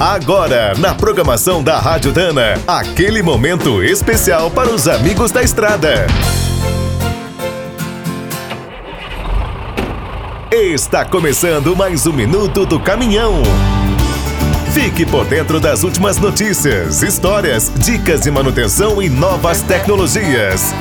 Agora, na programação da Rádio Dana, aquele momento especial para os amigos da estrada. Está começando mais um minuto do caminhão. Fique por dentro das últimas notícias, histórias, dicas de manutenção e novas tecnologias.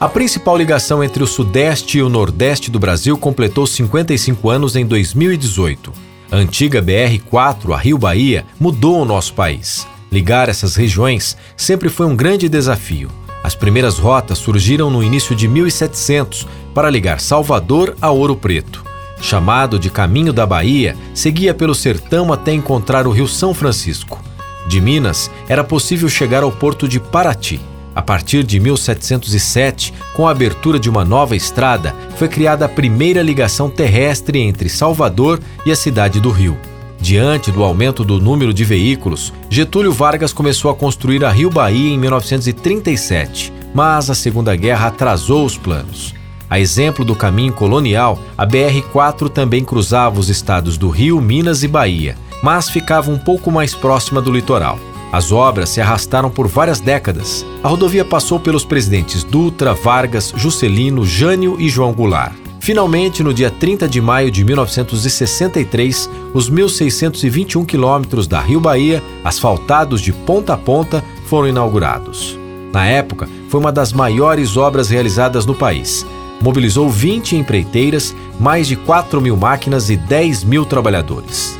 A principal ligação entre o Sudeste e o Nordeste do Brasil completou 55 anos em 2018. A antiga BR-4, a Rio Bahia, mudou o nosso país. Ligar essas regiões sempre foi um grande desafio. As primeiras rotas surgiram no início de 1700 para ligar Salvador a Ouro Preto. Chamado de Caminho da Bahia, seguia pelo sertão até encontrar o Rio São Francisco. De Minas, era possível chegar ao porto de Paraty. A partir de 1707, com a abertura de uma nova estrada, foi criada a primeira ligação terrestre entre Salvador e a cidade do Rio. Diante do aumento do número de veículos, Getúlio Vargas começou a construir a Rio Bahia em 1937, mas a Segunda Guerra atrasou os planos. A exemplo do caminho colonial, a BR-4 também cruzava os estados do Rio, Minas e Bahia, mas ficava um pouco mais próxima do litoral. As obras se arrastaram por várias décadas. A rodovia passou pelos presidentes Dutra, Vargas, Juscelino, Jânio e João Goulart. Finalmente, no dia 30 de maio de 1963, os 1.621 quilômetros da Rio Bahia, asfaltados de ponta a ponta, foram inaugurados. Na época, foi uma das maiores obras realizadas no país. Mobilizou 20 empreiteiras, mais de 4 mil máquinas e 10 mil trabalhadores.